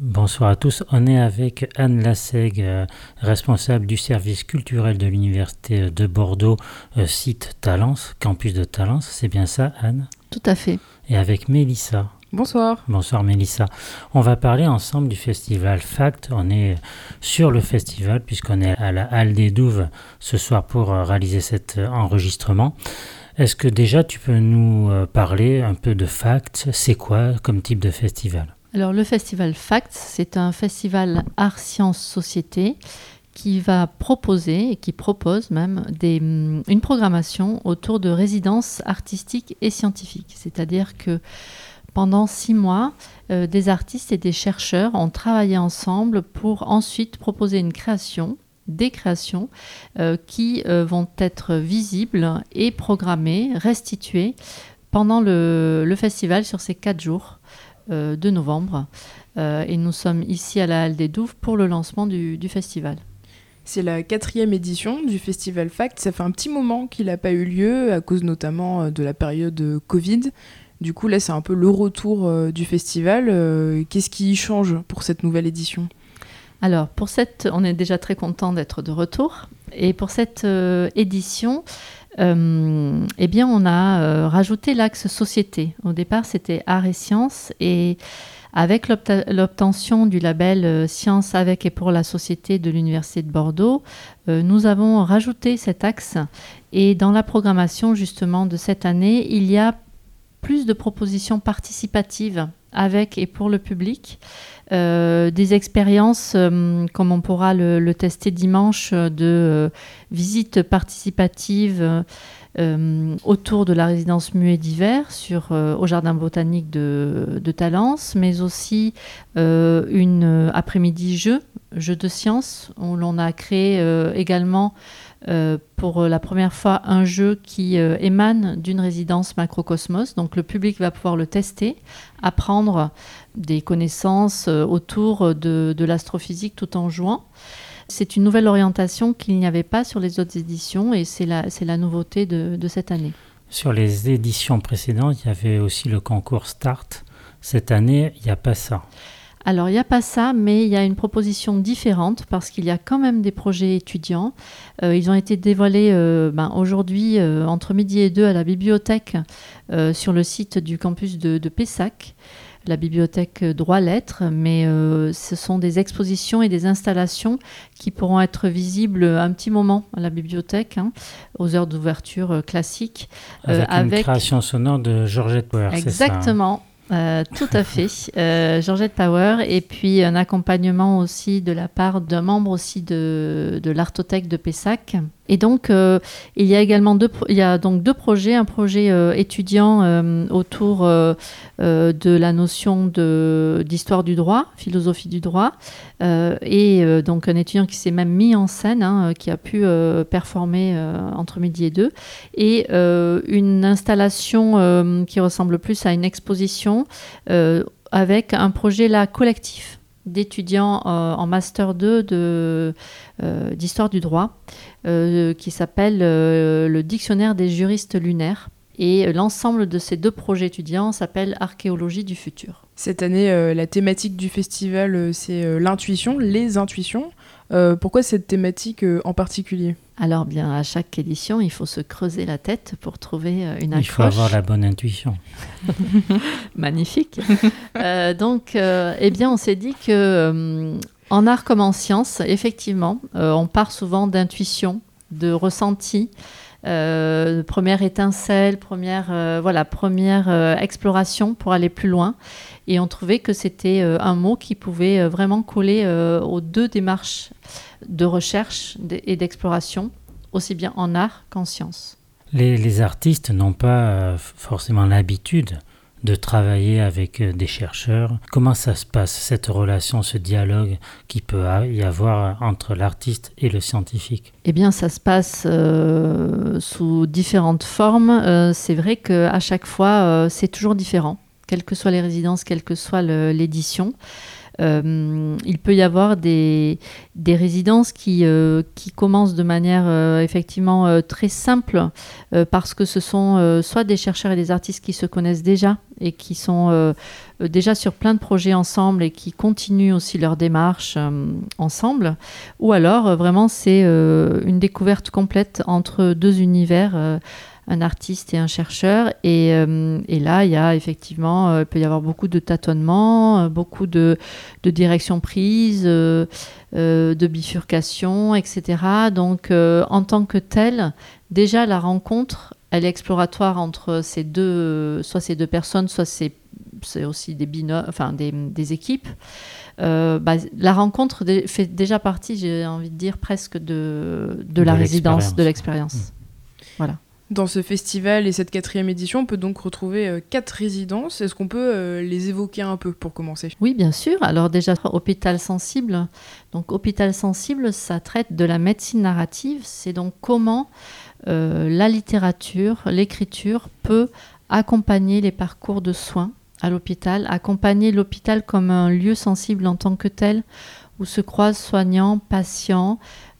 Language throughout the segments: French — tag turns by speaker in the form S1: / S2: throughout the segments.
S1: Bonsoir à tous. On est avec Anne Lasseg, euh, responsable du service culturel de l'Université de Bordeaux, euh, site Talence, campus de Talence. C'est bien ça, Anne?
S2: Tout à fait.
S1: Et avec Mélissa.
S3: Bonsoir.
S1: Bonsoir Mélissa. On va parler ensemble du festival FACT. On est sur le festival puisqu'on est à la Halle des Douves ce soir pour euh, réaliser cet enregistrement. Est-ce que déjà tu peux nous parler un peu de FACT? C'est quoi comme type de festival?
S2: Alors le festival FACT, c'est un festival art, sciences, société qui va proposer et qui propose même mm, une programmation autour de résidences artistiques et scientifiques. C'est-à-dire que pendant six mois, euh, des artistes et des chercheurs ont travaillé ensemble pour ensuite proposer une création des créations euh, qui euh, vont être visibles et programmées, restituées pendant le festival sur ces quatre jours. Euh, de novembre. Euh, et nous sommes ici à la Halle des Douves pour le lancement du, festival.
S3: C'est la quatrième édition du festival Fact. Ça fait un petit moment qu'il n'a pas eu lieu, à cause notamment euh, de la période Covid. Du coup, là, c'est un peu le retour du festival. Qu'est-ce qui change pour cette nouvelle édition?
S2: Alors, pour cette, on est déjà très content d'être de retour. Et pour cette édition, euh, eh bien, on a euh, rajouté l'axe société. Au départ, c'était art et sciences. Et avec l'obtention du label euh, Sciences avec et pour la société de l'Université de Bordeaux, nous avons rajouté cet axe. Et dans la programmation, justement, de cette année, il y a plus de propositions participatives avec et pour le public. Des expériences, comme on pourra le, tester dimanche, de visites participatives euh, autour de la résidence muet d'hiver euh, au jardin botanique de, Talence, mais aussi euh, une après-midi jeu, jeu de sciences, où l'on a créé également pour la première fois un jeu qui émane d'une résidence macrocosmos. Donc le public va pouvoir le tester, apprendre des connaissances autour de, de l'astrophysique tout en jouant. C'est une nouvelle orientation qu'il n'y avait pas sur les autres éditions et c'est la, la nouveauté de, cette année.
S1: Sur les éditions précédentes, il y avait aussi le concours Start. Cette année, il n'y a pas ça.
S2: Alors, il n'y a pas ça, mais il y a une proposition différente parce qu'il y a quand même des projets étudiants. Euh, ils ont été dévoilés euh, ben, aujourd'hui euh, entre midi et deux à la bibliothèque sur le site du campus de, de Pessac la bibliothèque Droit-Lettres, mais euh, ce sont des expositions et des installations qui pourront être visibles un petit moment à la bibliothèque, hein, aux heures d'ouverture classiques.
S1: Euh, avec, une création sonore de Georgette Power,
S2: Exactement. Euh, tout à fait, euh, Georgette Power, et puis un accompagnement aussi de la part d'un membre aussi de, de l'Artothèque de Pessac. Et donc, euh, il y a également deux, il y a donc deux projets, un projet étudiant autour de la notion d'histoire du droit, philosophie du droit, et donc un étudiant qui s'est même mis en scène, hein, qui a pu performer entre midi et deux, et une installation qui ressemble plus à une exposition euh, avec un projet là collectif d'étudiants euh, en master 2 de, euh, d'histoire du droit qui s'appelle le dictionnaire des juristes lunaires. Et l'ensemble de ces deux projets étudiants s'appelle Archéologie du futur.
S3: Cette année, la thématique du festival, c'est l'intuition, les intuitions. Pourquoi cette thématique en particulier?
S2: Alors bien, à chaque édition, il faut se creuser la tête pour trouver euh, une
S1: accroche. Il faut avoir la bonne intuition.
S2: Magnifique. Euh, donc, euh, eh bien, on s'est dit que en art comme en science, effectivement, on part souvent d'intuition, de ressenti. première étincelle, première, voilà, première exploration pour aller plus loin. Et on trouvait que c'était un mot qui pouvait vraiment coller aux deux démarches de recherche et d'exploration, aussi bien en art qu'en sciences.
S1: Les, artistes n'ont pas euh, forcément l'habitude de travailler avec euh, des chercheurs. Comment ça se passe, cette relation, ce dialogue qui peut y avoir entre l'artiste et le scientifique?
S2: Eh bien, ça se passe euh, sous différentes formes. c'est vrai qu'à chaque fois, c'est toujours différent, quelles que soient les résidences, quelle que soit l'édition. il peut y avoir des, des résidences qui, qui commencent de manière effectivement très simple parce que ce sont soit des chercheurs et des artistes qui se connaissent déjà et qui sont déjà sur plein de projets ensemble et qui continuent aussi leur démarche ensemble, ou alors vraiment c'est une découverte complète entre deux univers un artiste et un chercheur. Et, euh, et là, il y a effectivement, euh, il peut y avoir beaucoup de tâtonnements, euh, beaucoup de, de directions prises, de bifurcation, etc. Donc, en tant que tel, déjà la rencontre, elle est exploratoire entre ces deux, soit ces deux personnes, soit c'est aussi des binômes, enfin des, des équipes. bah, la rencontre fait déjà partie, j'ai envie de dire, presque de, de, la résidence, de l'expérience. Mmh. Voilà.
S3: Dans ce festival et cette quatrième édition, on peut donc retrouver euh, quatre résidences. Est-ce qu'on peut euh, les évoquer un peu pour commencer?
S2: Oui, bien sûr. Alors déjà, Hôpital Sensible. Donc Hôpital Sensible, ça traite de la médecine narrative. C'est donc comment euh, la littérature, l'écriture peut accompagner les parcours de soins à l'hôpital, accompagner l'hôpital comme un lieu sensible en tant que tel, où se croisent soignants, patients,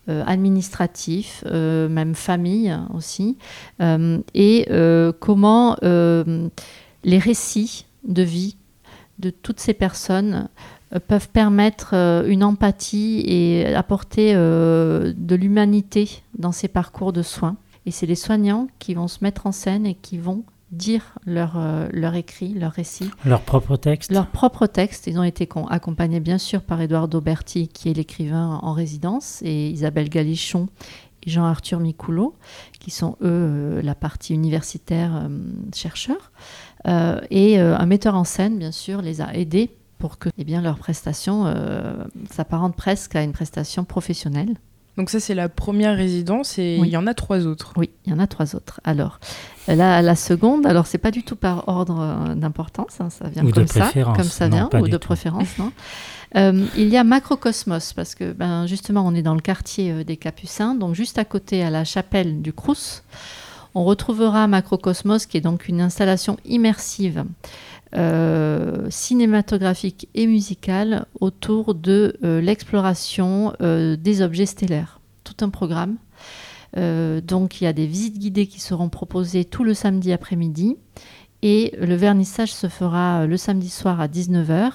S2: administratif, euh, même famille aussi, euh, et comment les récits de vie de toutes ces personnes peuvent permettre une empathie et apporter de l'humanité dans ces parcours de soins. Et c'est les soignants qui vont se mettre en scène et qui vont dire leur, euh, leur écrit, leur récit.
S1: Leur propre texte
S2: Leur propre texte. Ils ont été accompagnés bien sûr par Eduardo Berti, qui est l'écrivain en résidence, et Isabelle Galichon et Jean-Arthur Micoulot, qui sont eux euh, la partie universitaire euh, chercheurs. et un metteur en scène, bien sûr, les a aidés pour que eh bien, leur prestation s'apparente presque à une prestation professionnelle.
S3: Donc ça, c'est la première résidence et il y en a trois autres.
S2: Oui, il y en a trois autres. Alors, la, la seconde, alors c'est pas du tout par ordre euh, d'importance, hein, ça vient
S1: ou
S2: comme
S1: de ça,
S2: comme ça vient, ou de préférence, non. Euh, il y a Macrocosmos, parce que ben, justement, on est dans le quartier euh, des Capucins, donc juste à côté, à la chapelle du Crous, on retrouvera Macrocosmos, qui est donc une installation immersive euh, cinématographique et musicale autour de euh, l'exploration euh, des objets stellaires. Tout un programme. donc il y a des visites guidées qui seront proposées tout le samedi après-midi et le vernissage se fera le samedi soir à 19h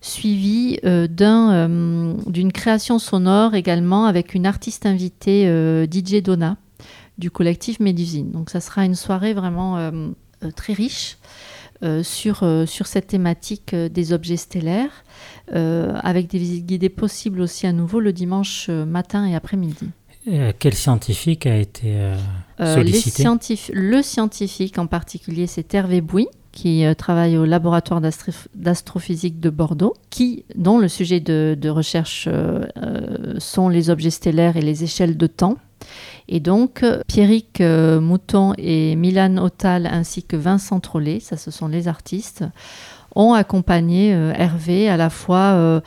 S2: suivi d'une création sonore également avec une artiste invitée DJ Donna du collectif Médusine. Donc ça sera une soirée vraiment très riche euh, sur, euh, sur cette thématique euh, des objets stellaires, avec des visites guidées possibles aussi à nouveau le dimanche matin et après-midi.
S1: Quel scientifique a été sollicité
S2: Le scientifique en particulier, c'est Hervé Bouy, qui travaille au laboratoire d'astrophysique de Bordeaux, qui, dont le sujet de, de recherche sont les objets stellaires et les échelles de temps. Et donc, Pierrick euh, Mouton et Milan Otal ainsi que Vincent Trollet, ça ce sont les artistes, ont accompagné euh, Hervé à la fois euh,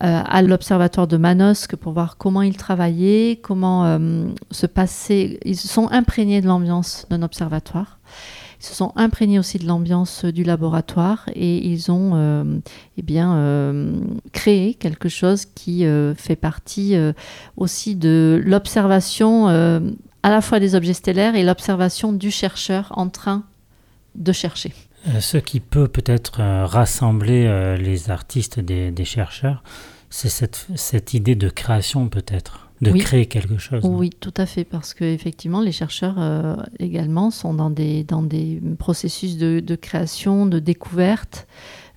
S2: à l'observatoire de Manosque pour voir comment il travaillait, comment se passait. Ils se sont imprégnés de l'ambiance d'un observatoire. Se sont imprégnés aussi de l'ambiance du laboratoire et ils ont euh, eh bien, euh, créé quelque chose qui euh, fait partie aussi de l'observation à la fois des objets stellaires et l'observation du chercheur en train de chercher.
S1: Ce qui peut peut-être rassembler les artistes des, des chercheurs, c'est cette, cette idée de création peut-être de créer quelque chose.
S2: Oui, tout à fait, parce que effectivement, les chercheurs euh, également sont dans des, dans des processus de, de création, de découverte,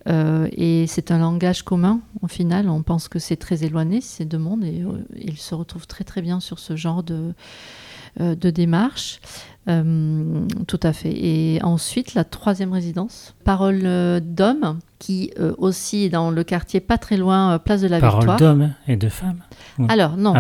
S2: euh, et c'est un langage commun. Au final, on pense que c'est très éloigné ces deux mondes, et euh, ils se retrouvent très très bien sur ce genre de, de démarche. Tout à fait. Et ensuite, la troisième résidence, Parole d'homme, qui aussi est dans le quartier pas très loin, place de la
S1: Parole
S2: Victoire.
S1: Parole d'homme et de femme
S2: alors, non.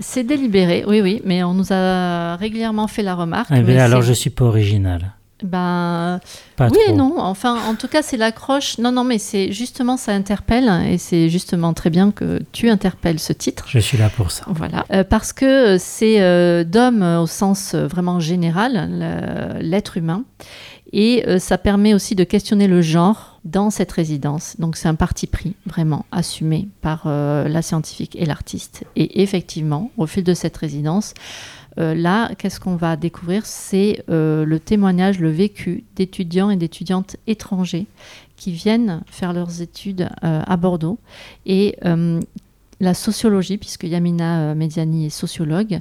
S2: C'est délibéré, oui, oui, mais on nous a régulièrement fait la remarque.
S1: Eh bien, alors, je suis pas original.
S2: Ben, oui et non. Enfin, en tout cas, c'est l'accroche. Non, non, mais c'est justement, ça interpelle. Et c'est justement très bien que tu interpelles ce titre.
S1: Je suis là pour ça.
S2: Voilà. Euh, parce que c'est euh, d'homme au sens vraiment général, l'être humain. Et euh, ça permet aussi de questionner le genre dans cette résidence. Donc c'est un parti pris vraiment assumé par euh, la scientifique et l'artiste. Et effectivement, au fil de cette résidence, euh, là, qu'est-ce qu'on va découvrir? C'est euh, le témoignage, le vécu d'étudiants et d'étudiantes étrangers qui viennent faire leurs études à Bordeaux. Et la sociologie, puisque Yamina Mediani est sociologue,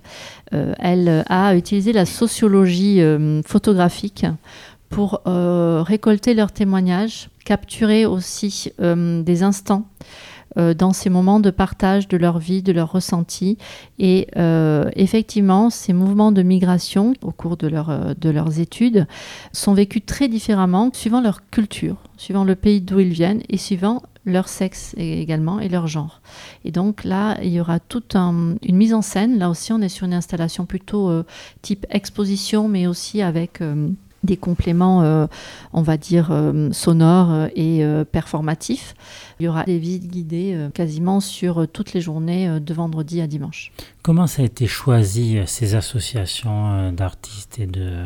S2: elle a utilisé la sociologie photographique pour euh, récolter leurs témoignages, capturer aussi euh, des instants euh, dans ces moments de partage de leur vie, de leurs ressentis. Et effectivement, ces mouvements de migration au cours de, leur, de leurs études sont vécus très différemment suivant leur culture, suivant le pays d'où ils viennent et suivant leur sexe également et leur genre. Et donc là, il y aura toute une mise en scène. Là aussi, on est sur une installation plutôt type exposition, mais aussi avec des compléments, euh, on va dire, euh, sonores et euh, performatifs. Il y aura des visites guidées quasiment sur toutes les journées de vendredi à dimanche.
S1: Comment ça a été choisi, ces associations d'artistes et de,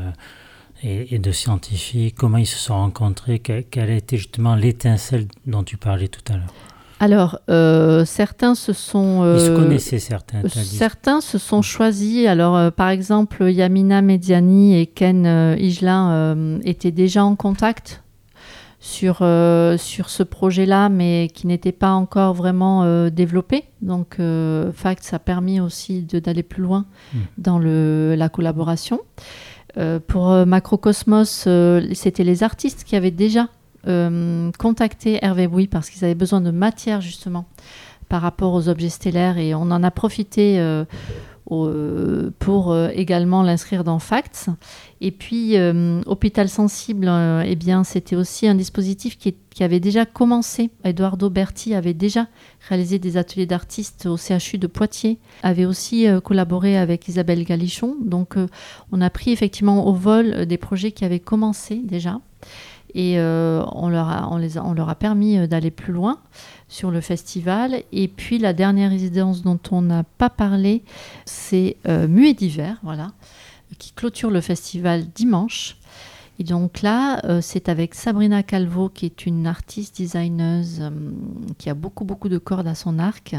S1: et, de scientifiques? Comment ils se sont rencontrés? Quelle a été justement l'étincelle dont tu parlais tout à l'heure?
S2: Alors, euh, certains se sont.
S1: Ils se euh, connaissaient, certains.
S2: Certains se sont choisis. Alors, euh, par exemple, Yamina Mediani et Ken Igelin étaient déjà en contact sur, sur ce projet-là, mais qui n'était pas encore vraiment développé. Donc, Fact, a permis aussi d'aller plus loin hmm. dans le, la collaboration. pour Macrocosmos, c'était les artistes qui avaient déjà euh, contacté Hervé Bouy parce qu'ils avaient besoin de matière justement par rapport aux objets stellaires et on en a profité euh, euh, pour également l'inscrire dans Facts. Et puis Hôpital Sensible, eh bien c'était aussi un dispositif qui, qui, avait déjà commencé. Eduardo Berti avait déjà réalisé des ateliers d'artistes au CHU de Poitiers, avait aussi collaboré avec Isabelle Galichon. Donc on a pris effectivement au vol des projets qui avaient commencé déjà. Et euh, on, leur a, permis euh, d'aller plus loin sur le festival. Et puis la dernière résidence dont on n'a pas parlé, c'est euh, Muet d'hiver, voilà, qui clôture le festival dimanche. Et donc là, c'est avec Sabrina Calvo, qui est une artiste designeuse qui a beaucoup, beaucoup de cordes à son arc,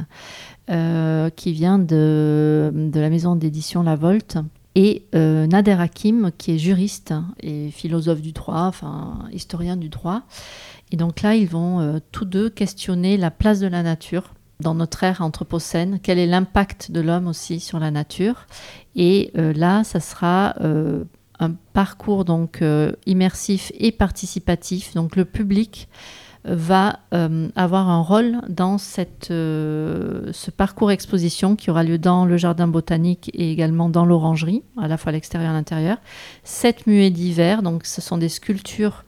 S2: qui vient de, de la maison d'édition La Volte et euh, Nader Hakim, qui est juriste et philosophe du droit, enfin historien du droit. Et donc là, ils vont euh, tous deux questionner la place de la nature dans notre ère anthropocène, quel est l'impact de l'homme aussi sur la nature? Et euh, là, ça sera un parcours donc immersif et participatif. Donc le public va euh, avoir un rôle dans cette, euh, ce parcours exposition qui aura lieu dans le jardin botanique et également dans l'orangerie, à la fois à l'extérieur et à l'intérieur. Sept muets d'hiver, donc ce sont des sculptures.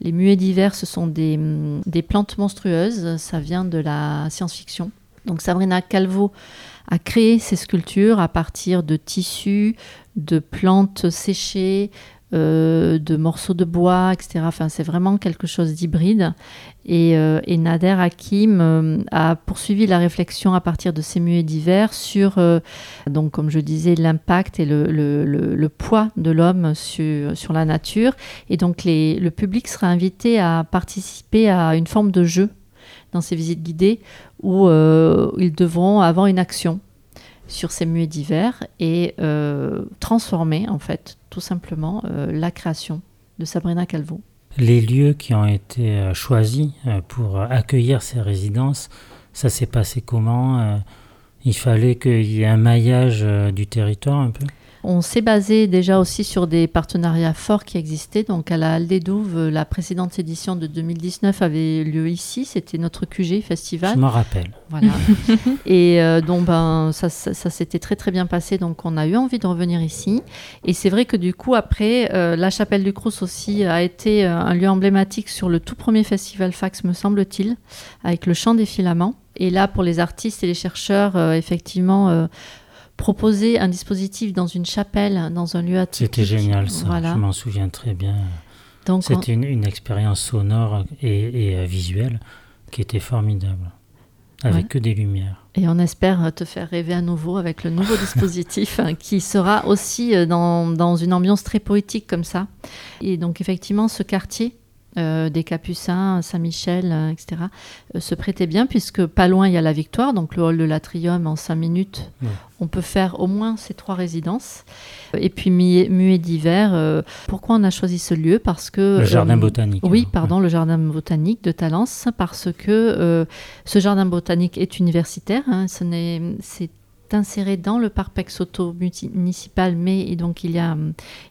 S2: Les muets d'hiver, ce sont des, des, plantes monstrueuses, ça vient de la science-fiction. Donc Sabrina Calvo a créé ces sculptures à partir de tissus, de plantes séchées, euh, de morceaux de bois, etc. Enfin, c'est vraiment quelque chose d'hybride. Et, euh, Nader Hakim euh, a poursuivi la réflexion à partir de ces muets divers sur, donc, comme je disais, l'impact et le, poids de l'homme sur, la nature. Et donc, le public sera invité à participer à une forme de jeu dans ces visites guidées où ils devront avoir une action sur ces muets divers et transformer en fait tout simplement euh, la création de Sabrina Calvo.
S1: Les lieux qui ont été euh, choisis pour accueillir ces résidences, ça s'est passé comment Il fallait qu'il y ait un maillage du territoire un peu?
S2: On s'est basé déjà aussi sur des partenariats forts qui existaient. Donc à la Halle des Douves, la précédente édition de 2019 avait lieu ici. C'était notre QG festival.
S1: Je m'en rappelle.
S2: Voilà. et euh, donc ben, ça, s'était très très bien passé. Donc on a eu envie de revenir ici. Et c'est vrai que du coup après, euh, la chapelle du Crous aussi a été euh, un lieu emblématique sur le tout premier festival Fax, me semble-t-il, avec le chant des filaments. Et là, pour les artistes et les chercheurs, effectivement, proposer un dispositif dans une chapelle, dans un lieu atypique.
S1: C'était génial ça, je m'en souviens très bien. C'était une, expérience sonore et, euh, visuelle qui était formidable, avec que des lumières.
S2: Et on espère te faire rêver à nouveau avec le nouveau dispositif hein, qui sera aussi euh, dans, dans, une ambiance très poétique comme ça. Et donc effectivement, ce quartier euh, des Capucins, Saint-Michel, euh, etc., euh, se prêtait bien, puisque pas loin il y a la Victoire, donc le hall de l'Atrium, en cinq minutes, on peut faire au moins ces trois résidences. Et puis muet d'hiver, pourquoi on a choisi ce lieu? Parce que...
S1: Le jardin botanique.
S2: Oui, pardon, le jardin botanique de Talence, parce que ce jardin botanique est universitaire, hein, c'est inséré dans le parc Pexoto municipal, mais donc il y, a,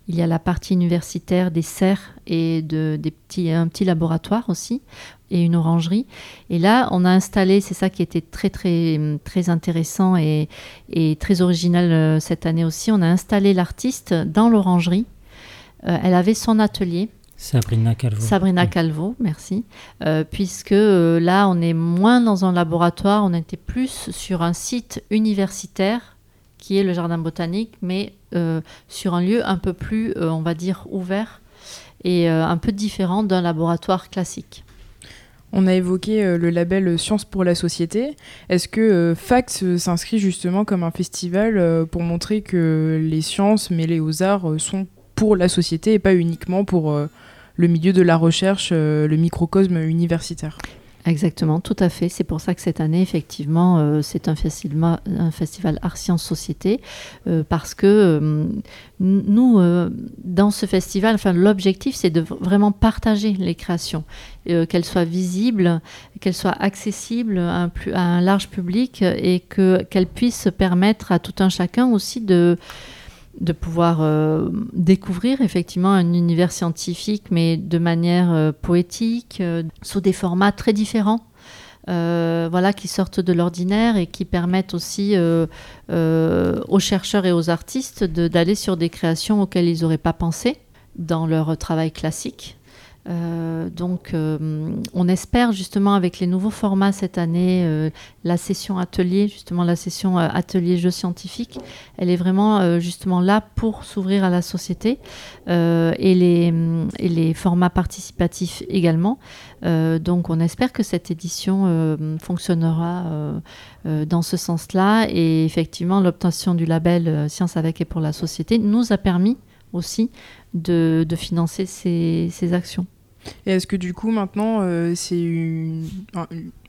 S2: il y a la partie universitaire des serres et de, des petits, un petit laboratoire aussi et une orangerie. Et là, on a installé, c'est ça qui était très très très intéressant et, et très original euh, cette année aussi, on a installé l'artiste dans l'orangerie. Euh, elle avait son atelier
S1: Sabrina Calvo.
S2: Sabrina Calvo, merci. Euh, puisque euh, là, on est moins dans un laboratoire, on était plus sur un site universitaire qui est le jardin botanique, mais euh, sur un lieu un peu plus, on va dire, ouvert et un peu différent d'un laboratoire classique.
S3: On a évoqué le label Sciences pour la société. Est-ce que FACT s'inscrit justement comme un festival pour montrer que les sciences mêlées aux arts sont pour la société et pas uniquement pour le milieu de la recherche, euh, le microcosme universitaire.
S2: Exactement, tout à fait. C'est pour ça que cette année, effectivement, euh, c'est un festival, un festival Art Sciences Société, euh, parce que nous, dans ce festival, l'objectif, c'est de vraiment partager les créations, qu'elles soient visibles, qu'elles soient accessibles à un large public et qu'elles puissent permettre à tout un chacun aussi de de pouvoir euh, découvrir effectivement un univers scientifique, mais de manière euh, poétique, euh, sous des formats très différents. voilà, qui sortent de l'ordinaire et qui permettent aussi aux chercheurs et aux artistes d'aller sur des créations auxquelles ils n'auraient pas pensé dans leur travail classique. Euh, donc, euh, on espère justement avec les nouveaux formats cette année, euh, la session atelier, justement la session atelier jeu scientifique, elle est vraiment justement là pour s'ouvrir à la société et, les, et les formats participatifs également. donc, on espère que cette édition fonctionnera dans ce sens-là et effectivement, l'obtention du label Science avec et pour la société nous a permis aussi de, financer ces, actions.
S3: Et est-ce que du coup maintenant euh, c'est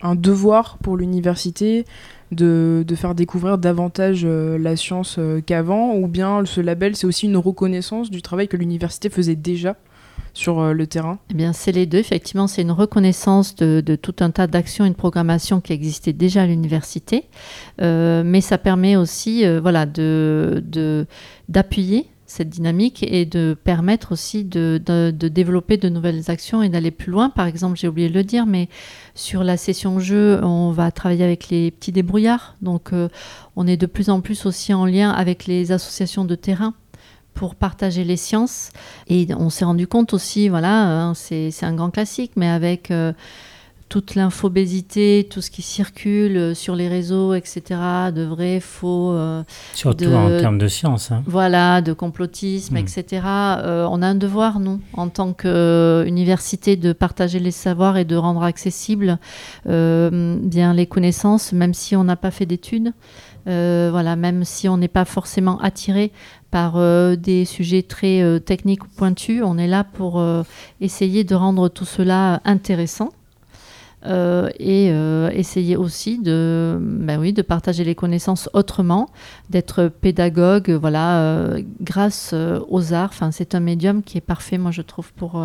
S3: un, devoir pour l'université de, faire découvrir davantage euh, la science euh, qu'avant ou bien ce label c'est aussi une reconnaissance du travail que l'université faisait déjà sur le terrain?
S2: Eh bien, c'est les deux. Effectivement, c'est une reconnaissance de, tout un tas d'actions et de programmations qui existaient déjà à l'université, mais ça permet aussi, voilà, de d'appuyer cette dynamique et de permettre aussi de, développer de nouvelles actions et d'aller plus loin. Par exemple, j'ai oublié de le dire, mais sur la session jeu, on va travailler avec les petits débrouillards. Donc, euh, on est de plus en plus aussi en lien avec les associations de terrain pour partager les sciences. Et on s'est rendu compte aussi, voilà, hein, c'est un grand classique, mais avec... Euh, toute l'infobésité, tout ce qui circule euh, sur les réseaux, etc., de vrai, faux. Euh,
S1: Surtout en termes de science. Hein.
S2: Voilà, de complotisme, etc. Euh, on a un devoir, nous, en tant qu'université, de partager les savoirs et de rendre accessibles bien les connaissances, même si on n'a pas fait d'études. voilà, même si on n'est pas forcément attiré par des sujets très techniques ou pointus, on est là pour essayer de rendre tout cela intéressant. Euh, et euh, essayer aussi de, ben oui, de partager les connaissances autrement, d'être pédagogue, voilà, euh, grâce aux arts. Enfin, c'est un médium qui est parfait, moi je trouve, pour,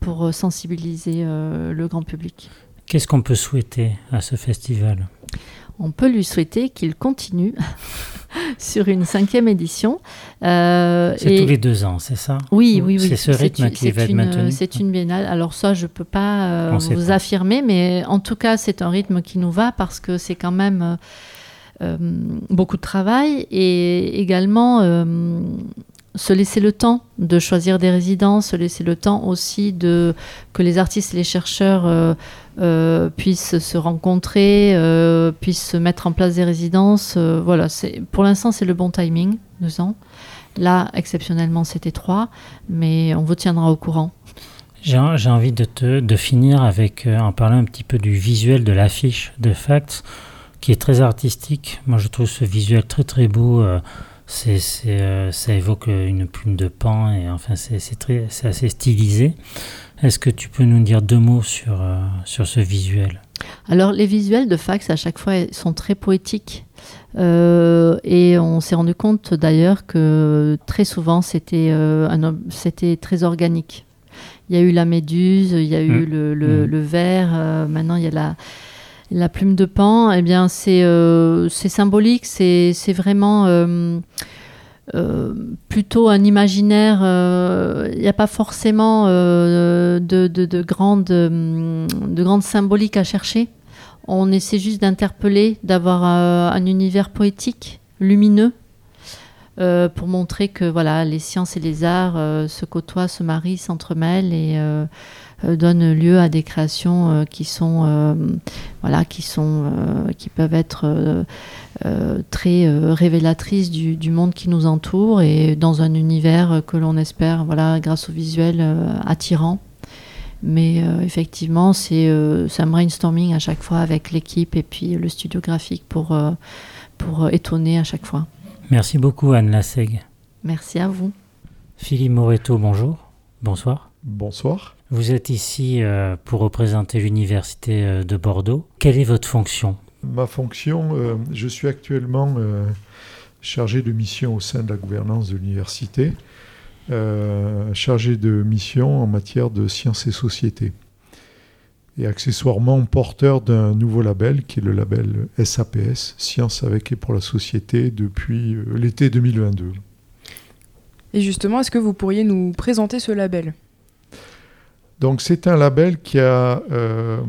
S2: pour sensibiliser le grand public.
S1: Qu'est-ce qu'on peut souhaiter à ce festival?
S2: On peut lui souhaiter qu'il continue sur une cinquième édition.
S1: Euh, c'est tous les deux ans, c'est ça?
S2: Oui, oui, oui.
S1: C'est ce rythme qui va être maintenu?
S2: C'est une biennale. Alors ça, je ne peux pas euh, vous affirmer, mais en tout cas, c'est un rythme qui nous va parce que c'est quand même euh, beaucoup de travail et également se laisser le temps de choisir des résidences, se laisser le temps aussi de que les artistes et les chercheurs euh, euh, puissent se rencontrer, euh, puissent se mettre en place des résidences. voilà, c'est pour l'instant c'est le bon timing, deux ans. Là, exceptionnellement, c'était trois, mais on vous tiendra au courant.
S1: J'ai envie de, finir en parlant un petit peu du visuel de l'affiche de Facts, qui est très artistique. Moi, je trouve ce visuel très très beau c'est, euh, ça évoque une plume de pan et enfin c'est, assez stylisé. Est-ce que tu peux nous dire deux mots sur, sur ce visuel?
S2: Alors les visuels de fax à chaque fois sont très poétiques. et on s'est rendu compte d'ailleurs que très souvent c'était c'était très organique. Il y a eu la méduse, il y a eu mmh. le, le, mmh. le, verre, maintenant il y a la, la plume de pan, eh bien, c'est euh, symbolique, c'est vraiment euh, euh, plutôt un imaginaire. Il n'y a pas forcément de, de, de, grande, de grande symbolique à chercher. On essaie juste d'interpeller, d'avoir un univers poétique, lumineux, pour montrer que voilà, les sciences et les arts se côtoient, se marient, s'entremêlent et donne lieu à des créations euh, qui sont euh, voilà qui sont qui peuvent être très révélatrices du, monde qui nous entoure et dans un univers que l'on espère voilà grâce au visuel attirant. Mais effectivement c'est un brainstorming à chaque fois avec l'équipe et puis le studio graphique pour pour étonner à chaque fois.
S1: Merci beaucoup Anne Lasseg
S2: merci à vous.
S1: Philippe Moreto bonjour. Bonsoir.
S4: Bonsoir
S1: vous êtes ici euh, pour représenter l'Université euh, de Bordeaux. Quelle est votre fonction?
S4: Ma fonction, euh, je suis actuellement chargé de mission au sein de la gouvernance de l'université, chargé de mission en matière de sciences et société. Et accessoirement porteur d'un nouveau label qui est le label SAPS, Sciences avec et pour la société, depuis l'été 2022.
S3: Et justement, est-ce que vous pourriez nous présenter ce label?
S4: Donc c'est un label qui a euh,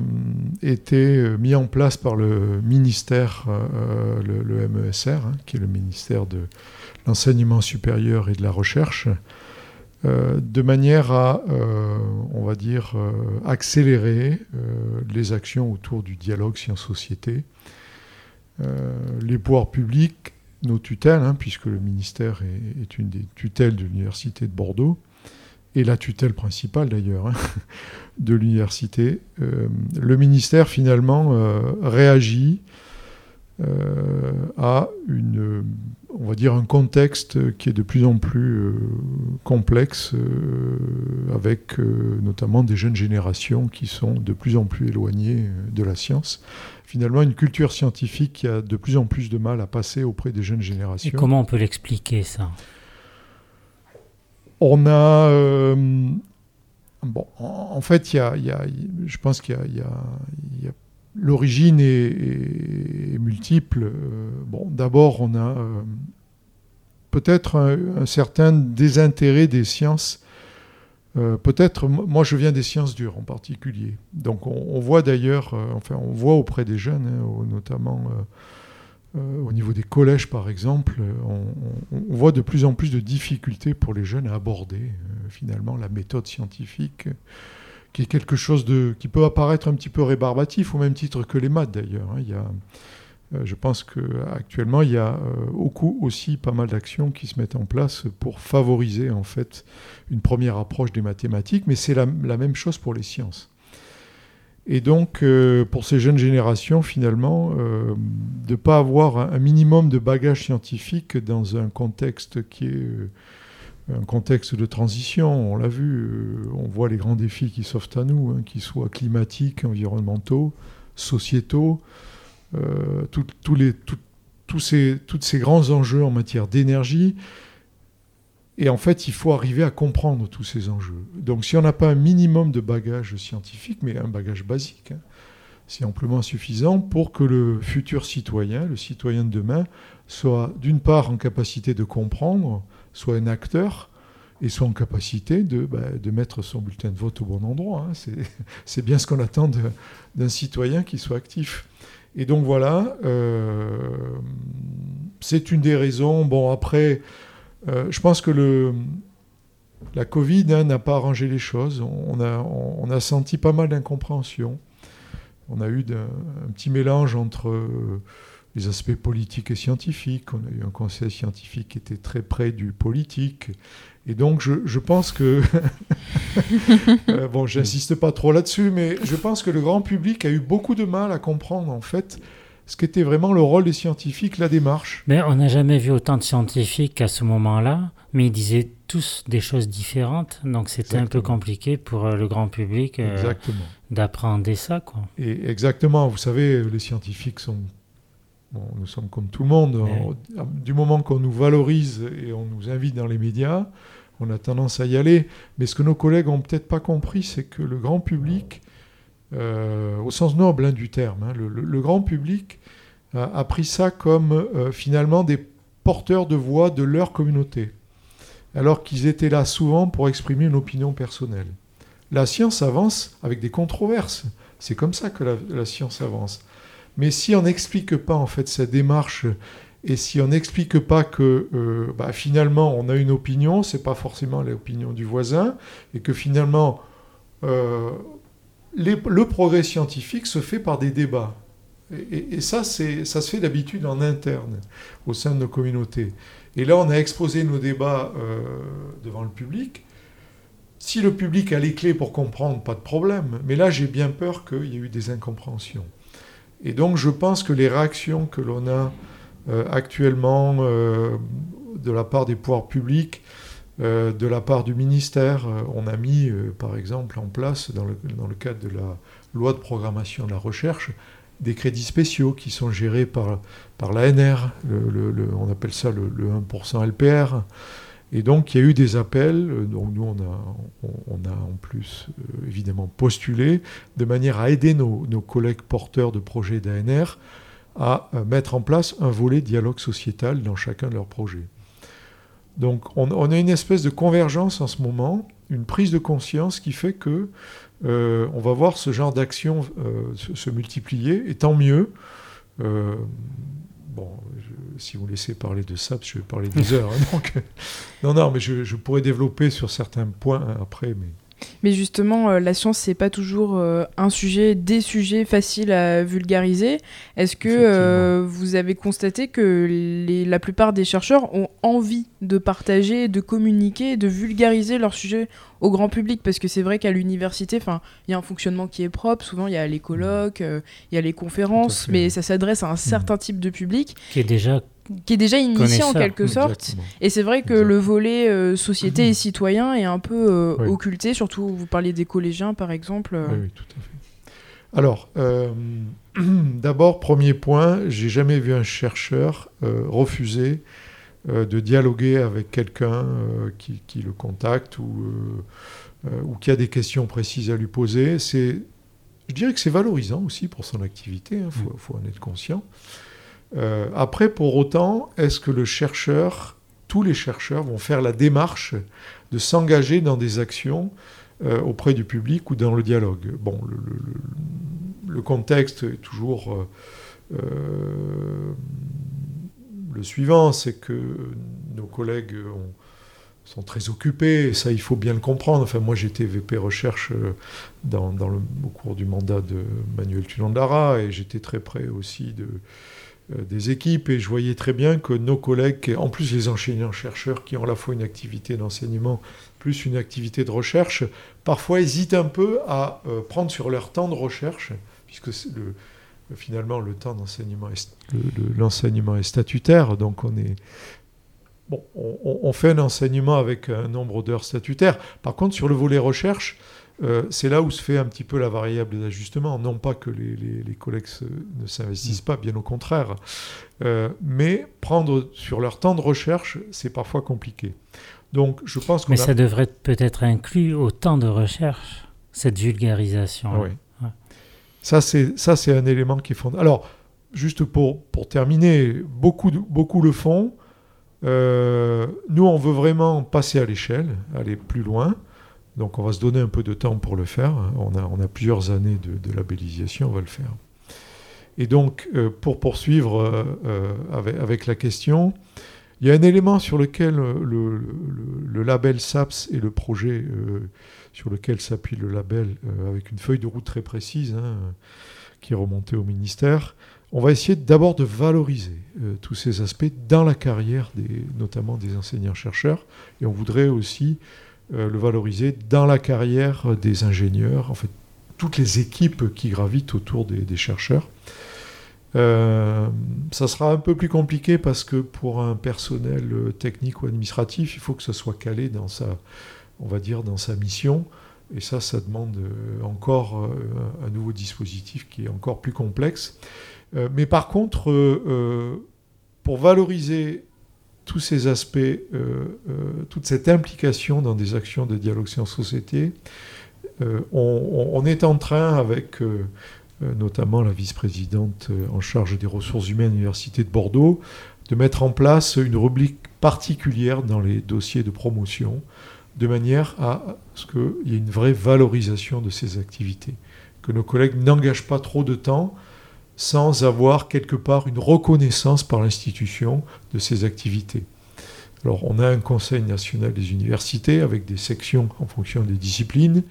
S4: été mis en place par le ministère, euh, le, MESR, hein, qui est le ministère de l'enseignement supérieur et de la recherche, euh, de manière à, on va dire, accélérer les actions autour du dialogue sciences-société. les pouvoirs publics, nos tutelles, hein, puisque le ministère est une des tutelles de l'Université de Bordeaux, et la tutelle principale d'ailleurs hein, de l'université, euh, le ministère finalement euh, réagit euh, à une, on va dire un contexte qui est de plus en plus complexe, avec notamment des jeunes générations qui sont de plus en plus éloignées de la science. Finalement, une culture scientifique qui a de plus en plus de mal à passer auprès des jeunes générations. Et
S1: comment on peut l'expliquer ça?
S4: On a. Euh, bon, en, fait, y a, je pense qu'il y a, l'origine est, multiple. Euh, bon, d'abord, on a euh, peut-être un, certain désintérêt des sciences. peut-être, moi je viens des sciences dures en particulier. Donc on, voit d'ailleurs, enfin on voit auprès des jeunes, hein, notamment au niveau des collèges, par exemple, on, voit de plus en plus de difficultés pour les jeunes à aborder euh, finalement la méthode scientifique, qui est quelque chose qui peut apparaître un petit peu rébarbatif, au même titre que les maths d'ailleurs. Euh, je pense qu'actuellement, il y a aussi pas mal d'actions qui se mettent en place pour favoriser en fait une première approche des mathématiques, mais c'est la même chose pour les sciences. Et donc, euh, pour ces jeunes générations, finalement, euh, de ne pas avoir un, minimum de bagage scientifique dans un contexte qui est euh, un contexte de transition, on l'a vu, on voit les grands défis qui s'offrent à nous, hein, qu'ils soient climatiques, environnementaux, sociétaux, ces, tous ces grands enjeux en matière d'énergie, et en fait, il faut arriver à comprendre tous ces enjeux. Donc si on n'a pas un minimum de bagage scientifique, mais un bagage basique, hein, c'est amplement suffisant pour que le futur citoyen, le citoyen de demain, soit d'une part en capacité de comprendre, soit un acteur, et soit en capacité de, bah, mettre son bulletin de vote au bon endroit. Hein. C'est bien ce qu'on attend d'un citoyen qui soit actif. Et donc voilà, euh, c'est une des raisons. Bon, après, euh, je pense que la Covid hein, n'a pas arrangé les choses. On a, senti pas mal d'incompréhension. On a eu un, petit mélange entre euh, les aspects politiques et scientifiques. On a eu un conseil scientifique qui était très près du politique. Et donc, je, je pense que. euh, bon, j'insiste pas trop là-dessus, mais je pense que le grand public a eu beaucoup de mal à comprendre, en fait, ce qu'était vraiment le rôle des scientifiques, la démarche?
S1: Mais on n'a jamais vu autant de scientifiques qu'à ce moment-là, mais ils disaient tous des choses différentes, donc c'était un peu compliqué pour euh, le grand public euh, d'apprendre ça. Quoi.
S4: Et exactement, vous savez, les scientifiques sont... nous sommes comme tout le monde. du moment qu'on nous valorise et on nous invite dans les médias, on a tendance à y aller. Mais ce que nos collègues n'ont peut-être pas compris, c'est que le grand public euh, au sens noble hein, du terme. Hein. Le, grand public a, pris ça comme euh, finalement des porteurs de voix de leur communauté, alors qu'ils étaient là souvent pour exprimer une opinion personnelle. La science avance avec des controverses. C'est comme ça que la, science avance. Mais si on n'explique pas en fait cette démarche et si on n'explique pas que euh, bah, finalement on a une opinion, c'est pas forcément l'opinion du voisin, et que finalement le progrès scientifique se fait par des débats. Et, ça, ça se fait d'habitude en interne, au sein de nos communautés. Et là, on a exposé nos débats euh, devant le public. Si le public a les clés pour comprendre, pas de problème. Mais là, j'ai bien peur qu'il y ait eu des incompréhensions. Et donc, je pense que les réactions que l'on a euh, actuellement euh, de la part des pouvoirs publics de la part du ministère, euh, on a mis, euh, par exemple, en place, dans le, cadre de la loi de programmation de la recherche, des crédits spéciaux qui sont gérés par, l'ANR, on appelle ça le, 1% LPR. Et donc il y a eu des appels, donc nous on a, en plus évidemment postulé, de manière à aider nos collègues porteurs de projets d'ANR à mettre en place un volet dialogue sociétal dans chacun de leurs projets. Donc on, a une espèce de convergence en ce moment, une prise de conscience qui fait que euh, on va voir ce genre d'action euh, se, multiplier, et tant mieux. Euh, bon, si vous laissez parler de ça, je vais parler des heures. Hein, donc, non, non, mais je, je, pourrais développer sur certains points après, mais
S3: mais justement, euh, la science, c'est pas toujours euh, un sujet, des sujets faciles à vulgariser. Est-ce que euh, vous avez constaté que la plupart des chercheurs ont envie de partager, de communiquer, de vulgariser leurs sujets au grand public? Parce que c'est vrai qu'à l'université, il y a un fonctionnement qui est propre. Souvent, il y a les colloques, il y a les conférences, mais ça s'adresse à un certain type de public.
S1: Qui est déjà
S3: qui est déjà initié en quelque sorte. Et c'est vrai que le volet euh, société et citoyen est un peu euh, occulté, surtout vous parliez des collégiens par exemple.
S4: Oui, tout à fait. Alors, euh, d'abord, premier point, j'ai jamais vu un chercheur refuser de dialoguer avec quelqu'un qui, qui, le contacte ou, ou qui a des questions précises à lui poser. C'est, je dirais que c'est valorisant aussi pour son activité, il hein, faut, faut en être conscient. Euh, après, pour autant, est-ce que le chercheur, tous les chercheurs vont faire la démarche de s'engager dans des actions euh, auprès du public ou dans le dialogue? Bon, le, contexte est toujours euh, le suivant, c'est que nos collègues sont très occupés, et ça il faut bien le comprendre. Enfin, moi j'étais VP recherche au cours du mandat de Manuel Tulandara, et j'étais très près aussi de, des équipes et je voyais très bien que nos collègues, en plus les enseignants-chercheurs qui ont à la fois une activité d'enseignement plus une activité de recherche, parfois hésitent un peu à euh, prendre sur leur temps de recherche, puisque le, finalement le temps d'enseignement l'enseignement est statutaire, donc on est bon, on, fait un enseignement avec un nombre d'heures statutaires. Par contre, sur le volet recherche, euh, c'est là où se fait un petit peu la variable d'ajustement. Non pas que les, collègues ne s'investissent mm. pas, bien au contraire. Euh, mais prendre sur leur temps de recherche, c'est parfois compliqué. Donc, je pense
S1: Mais ça devrait peut-être inclus au temps de recherche, cette vulgarisation.
S4: Oui. Ça, c'est un élément qui est fondamental. Alors, juste pour, pour terminer, beaucoup, beaucoup le font. Euh, nous, on veut vraiment passer à l'échelle, aller plus loin. Donc on va se donner un peu de temps pour le faire. On a, on a plusieurs années de, labellisation, on va le faire. Et donc, euh, pour poursuivre euh, euh, avec, la question, il y a un élément sur lequel le, label SAPS et le projet sur lequel s'appuie le label, avec une feuille de route très précise, hein, qui est remontée au ministère, on va essayer d'abord de valoriser tous ces aspects dans la carrière, notamment des enseignants-chercheurs, et on voudrait aussi euh, le valoriser dans la carrière des ingénieurs, en fait, toutes les équipes qui gravitent autour des, chercheurs. Euh, ça sera un peu plus compliqué parce que pour un personnel technique ou administratif, il faut que ça soit calé dans sa, on va dire, dans sa mission. Et ça, ça demande encore un nouveau dispositif qui est encore plus complexe. mais par contre, pour valoriser tous ces aspects, euh, euh, toute cette implication dans des actions de dialogue sciences-société, euh, on, est en train, avec notamment la vice-présidente en charge des ressources humaines à l'Université de Bordeaux, de mettre en place une rubrique particulière dans les dossiers de promotion, de manière à ce qu'il y ait une vraie valorisation de ces activités, que nos collègues n'engagent pas trop de temps sans avoir quelque part une reconnaissance par l'institution de ces activités. Alors on a un Conseil national des universités avec des sections en fonction des disciplines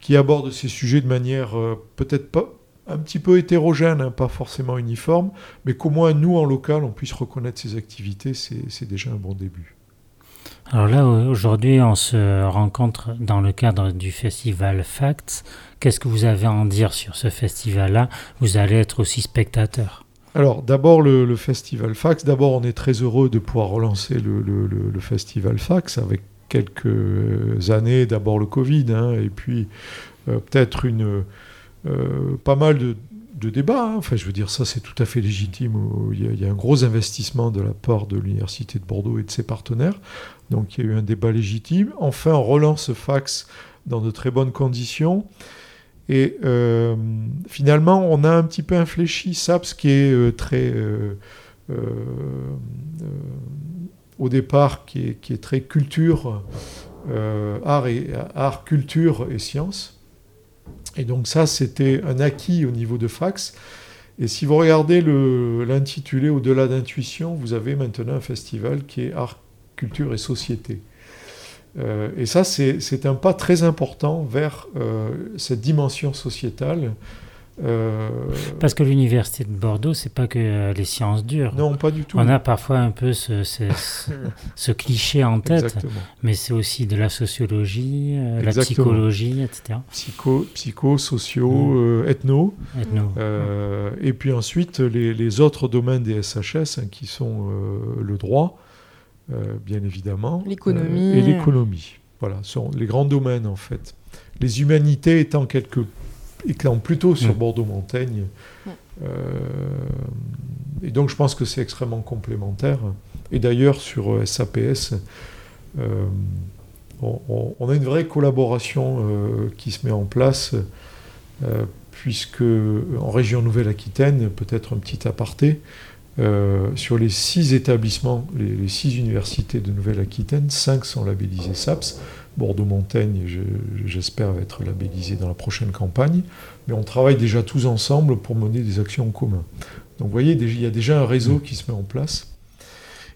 S4: qui abordent ces sujets de manière euh, peut-être pas un petit peu hétérogène, hein, pas forcément uniforme, mais qu'au moins nous en local on puisse reconnaître ces activités, c'est déjà un bon début.
S1: Alors là, aujourd'hui, on se rencontre dans le cadre du festival Facts. Qu'est-ce que vous avez à en dire sur ce festival-là? Vous allez être aussi spectateur.
S4: Alors d'abord le, festival Fax. D'abord on est très heureux de pouvoir relancer le, festival Fax avec quelques années. D'abord le Covid hein, et puis euh, peut-être euh, pas mal de, débats. Hein. Enfin je veux dire ça c'est tout à fait légitime. Il y, a, un gros investissement de la part de l'université de Bordeaux et de ses partenaires. Donc il y a eu un débat légitime. Enfin on relance Fax dans de très bonnes conditions. Et euh, finalement, on a un petit peu infléchi SAPS qui est euh, très. Euh, au départ, qui est, très culture, art, et, art, culture et sciences. Et donc, ça, c'était un acquis au niveau de Fax. Et si vous regardez l'intitulé Au-delà d'intuition, vous avez maintenant un festival qui est art, culture et société. Euh, et ça, c'est un pas très important vers euh, cette dimension sociétale.
S1: Euh, Parce que l'université de Bordeaux, c'est pas que les sciences dures.
S4: Non, pas du tout.
S1: On a parfois un peu ce, ce, cliché en tête, mais c'est aussi de la sociologie, la psychologie, etc.
S4: Psycho, psycho socio, mm. ethno. ethno. et puis ensuite, les, les, autres domaines des SHS, hein, qui sont le droit, bien évidemment.
S3: L'économie.
S4: Euh, et l'économie. Voilà, sont les grands domaines en fait. Les humanités étant, quelque, étant plutôt sur mm. Bordeaux-Montaigne. Mm. Euh, et donc je pense que c'est extrêmement complémentaire. Et d'ailleurs sur SAPS, on, a une vraie collaboration qui se met en place, puisque en région Nouvelle-Aquitaine, peut-être un petit aparté, euh, sur les six établissements, les, six universités de Nouvelle-Aquitaine, cinq sont labellisés SAPS. Bordeaux-Montaigne, j'espère, va être labellisé dans la prochaine campagne. Mais on travaille déjà tous ensemble pour mener des actions en commun. Donc vous voyez, il y a déjà un réseau qui se met en place.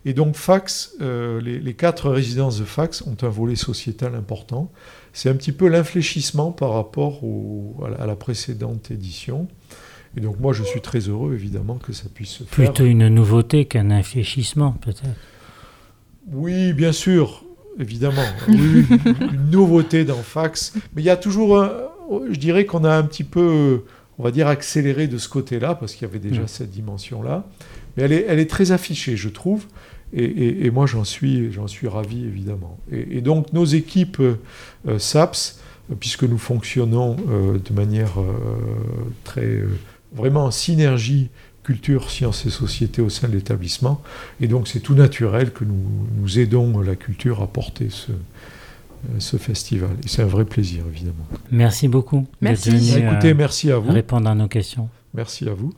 S4: Et donc Fax, euh, les, quatre résidences de Fax ont un volet sociétal important. C'est un petit peu l'infléchissement par rapport à la précédente édition. Et donc moi, je suis très heureux, évidemment, que ça puisse se
S1: faire. Plutôt une nouveauté qu'un infléchissement, peut-être.
S4: Oui, bien sûr, évidemment. Oui, une nouveauté dans Fax. Mais il y a toujours, je dirais qu'on a un petit peu, on va dire, accéléré de ce côté-là, parce qu'il y avait déjà mm. cette dimension-là. Mais elle est, elle est très affichée, je trouve. Et, moi, j'en suis, j'en suis ravi, évidemment. Et, donc, nos équipes euh, SAPS, puisque nous fonctionnons euh, de manière euh, très vraiment en synergie culture, sciences et société au sein de l'établissement. Et donc c'est tout naturel que nous, nous aidons la culture à porter ce, euh, ce festival. Et c'est un vrai plaisir, évidemment.
S1: Merci beaucoup.
S3: Merci.
S4: Écoutez, merci à vous.
S1: Répondre à nos questions.
S4: Merci à vous.